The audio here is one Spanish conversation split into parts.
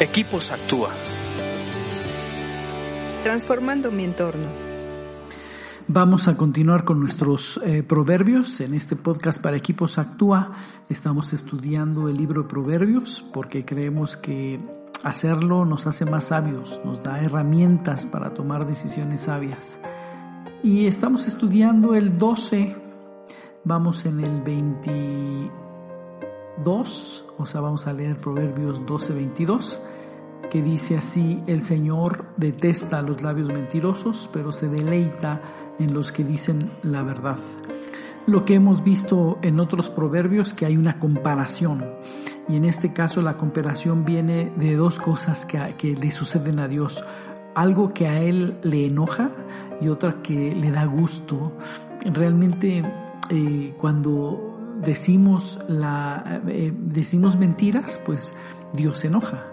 Equipos Actúa. Transformando mi entorno. Vamos a continuar con nuestros eh, proverbios. En este podcast para Equipos Actúa estamos estudiando el libro de Proverbios porque creemos que hacerlo nos hace más sabios, nos da herramientas para tomar decisiones sabias. Y estamos estudiando el 12, vamos en el 22, o sea, vamos a leer Proverbios 12, 22 que dice así, el Señor detesta a los labios mentirosos, pero se deleita en los que dicen la verdad. Lo que hemos visto en otros proverbios, que hay una comparación, y en este caso la comparación viene de dos cosas que, le suceden a Dios, algo que a Él le enoja y otra que le da gusto. Realmente eh, cuando decimos, la, eh, decimos mentiras, pues Dios se enoja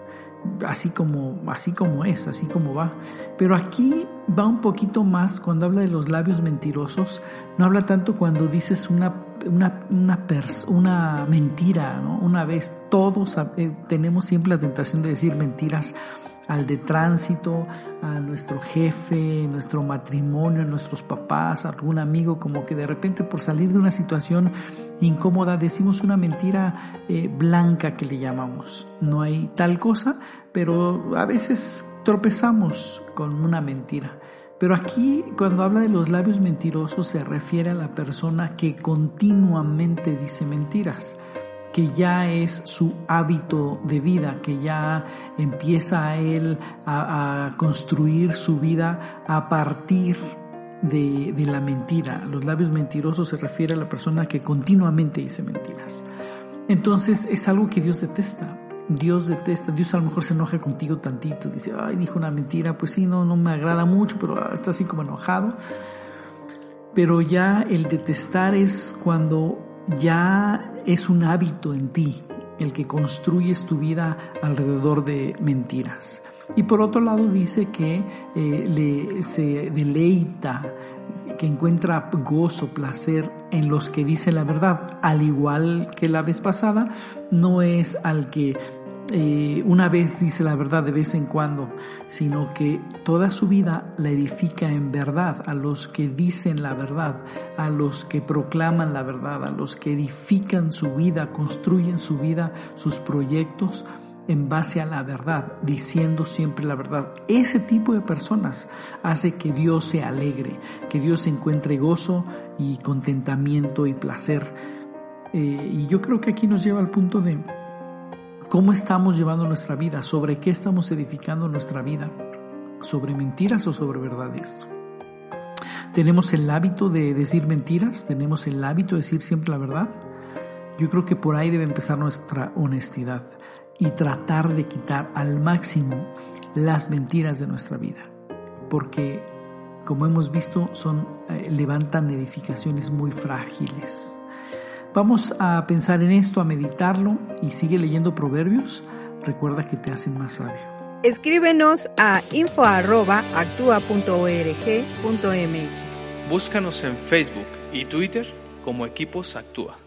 así como, así como es, así como va. Pero aquí va un poquito más cuando habla de los labios mentirosos, no habla tanto cuando dices una, una, una, una mentira, ¿no? Una vez todos eh, tenemos siempre la tentación de decir mentiras al de tránsito, a nuestro jefe, nuestro matrimonio, nuestros papás, algún amigo, como que de repente por salir de una situación incómoda decimos una mentira eh, blanca que le llamamos. No hay tal cosa, pero a veces tropezamos con una mentira. Pero aquí cuando habla de los labios mentirosos se refiere a la persona que continuamente dice mentiras que ya es su hábito de vida, que ya empieza a él a, construir su vida a partir de, de, la mentira. Los labios mentirosos se refiere a la persona que continuamente dice mentiras. Entonces es algo que Dios detesta. Dios detesta, Dios a lo mejor se enoja contigo tantito, dice, ay, dijo una mentira, pues sí, no, no me agrada mucho, pero está así como enojado. Pero ya el detestar es cuando ya es un hábito en ti el que construyes tu vida alrededor de mentiras. Y por otro lado dice que eh, le, se deleita, que encuentra gozo, placer en los que dicen la verdad, al igual que la vez pasada, no es al que eh, una vez dice la verdad de vez en cuando, sino que toda su vida la edifica en verdad, a los que dicen la verdad, a los que proclaman la verdad, a los que edifican su vida, construyen su vida, sus proyectos en base a la verdad, diciendo siempre la verdad. Ese tipo de personas hace que Dios se alegre, que Dios encuentre gozo y contentamiento y placer. Eh, y yo creo que aquí nos lleva al punto de ¿Cómo estamos llevando nuestra vida? ¿Sobre qué estamos edificando nuestra vida? ¿Sobre mentiras o sobre verdades? ¿Tenemos el hábito de decir mentiras? ¿Tenemos el hábito de decir siempre la verdad? Yo creo que por ahí debe empezar nuestra honestidad y tratar de quitar al máximo las mentiras de nuestra vida. Porque, como hemos visto, son, eh, levantan edificaciones muy frágiles. Vamos a pensar en esto, a meditarlo y sigue leyendo proverbios. Recuerda que te hacen más sabio. Escríbenos a info.actua.org.mx. Búscanos en Facebook y Twitter como Equipos Actúa.